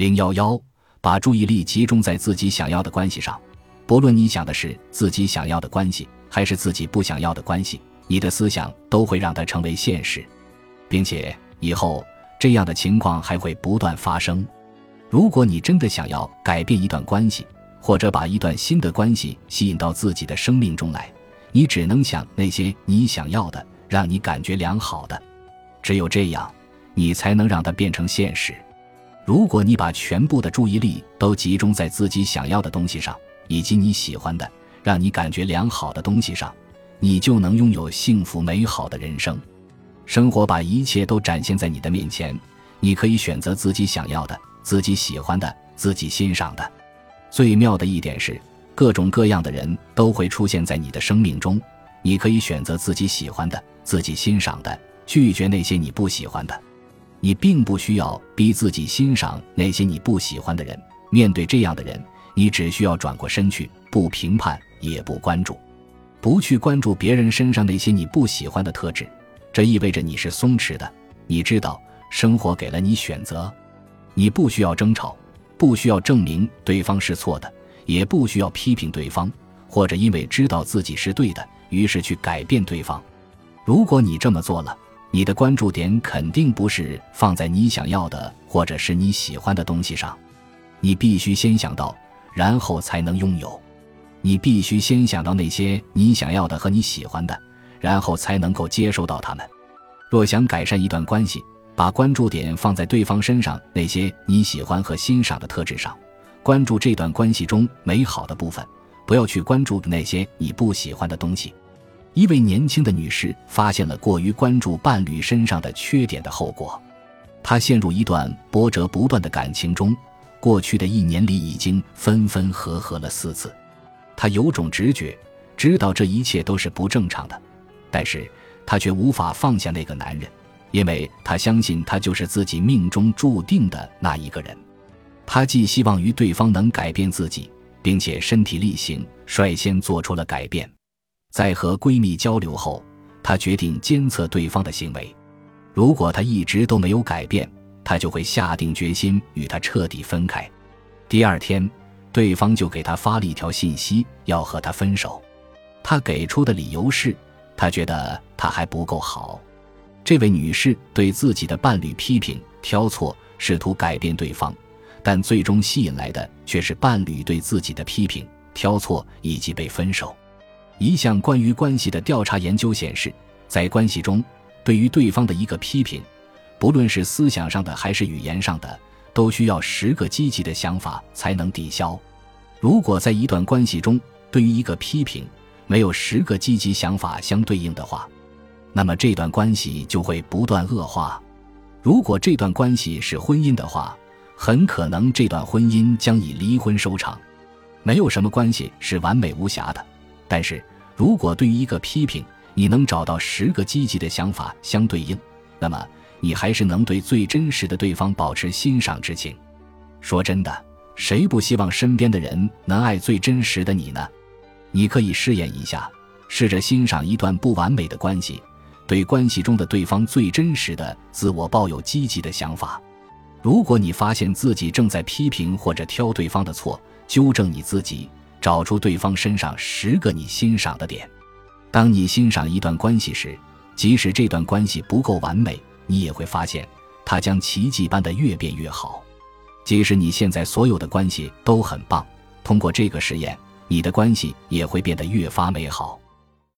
零幺幺，把注意力集中在自己想要的关系上，不论你想的是自己想要的关系，还是自己不想要的关系，你的思想都会让它成为现实，并且以后这样的情况还会不断发生。如果你真的想要改变一段关系，或者把一段新的关系吸引到自己的生命中来，你只能想那些你想要的，让你感觉良好的。只有这样，你才能让它变成现实。如果你把全部的注意力都集中在自己想要的东西上，以及你喜欢的、让你感觉良好的东西上，你就能拥有幸福美好的人生。生活把一切都展现在你的面前，你可以选择自己想要的、自己喜欢的、自己欣赏的。最妙的一点是，各种各样的人都会出现在你的生命中。你可以选择自己喜欢的、自己欣赏的，拒绝那些你不喜欢的。你并不需要逼自己欣赏那些你不喜欢的人。面对这样的人，你只需要转过身去，不评判，也不关注，不去关注别人身上那些你不喜欢的特质。这意味着你是松弛的。你知道，生活给了你选择，你不需要争吵。不需要证明对方是错的，也不需要批评对方，或者因为知道自己是对的，于是去改变对方。如果你这么做了，你的关注点肯定不是放在你想要的或者是你喜欢的东西上。你必须先想到，然后才能拥有。你必须先想到那些你想要的和你喜欢的，然后才能够接收到他们。若想改善一段关系，把关注点放在对方身上那些你喜欢和欣赏的特质上，关注这段关系中美好的部分，不要去关注那些你不喜欢的东西。一位年轻的女士发现了过于关注伴侣身上的缺点的后果，她陷入一段波折不断的感情中，过去的一年里已经分分合合了四次。她有种直觉，知道这一切都是不正常的，但是她却无法放下那个男人。因为他相信他就是自己命中注定的那一个人，他寄希望于对方能改变自己，并且身体力行，率先做出了改变。在和闺蜜交流后，她决定监测对方的行为。如果他一直都没有改变，她就会下定决心与他彻底分开。第二天，对方就给她发了一条信息，要和她分手。她给出的理由是，她觉得他还不够好。这位女士对自己的伴侣批评、挑错，试图改变对方，但最终吸引来的却是伴侣对自己的批评、挑错以及被分手。一项关于关系的调查研究显示，在关系中，对于对方的一个批评，不论是思想上的还是语言上的，都需要十个积极的想法才能抵消。如果在一段关系中，对于一个批评没有十个积极想法相对应的话，那么这段关系就会不断恶化。如果这段关系是婚姻的话，很可能这段婚姻将以离婚收场。没有什么关系是完美无瑕的，但是如果对于一个批评，你能找到十个积极的想法相对应，那么你还是能对最真实的对方保持欣赏之情。说真的，谁不希望身边的人能爱最真实的你呢？你可以试验一下，试着欣赏一段不完美的关系。对关系中的对方最真实的自我抱有积极的想法。如果你发现自己正在批评或者挑对方的错，纠正你自己，找出对方身上十个你欣赏的点。当你欣赏一段关系时，即使这段关系不够完美，你也会发现它将奇迹般的越变越好。即使你现在所有的关系都很棒，通过这个实验，你的关系也会变得越发美好。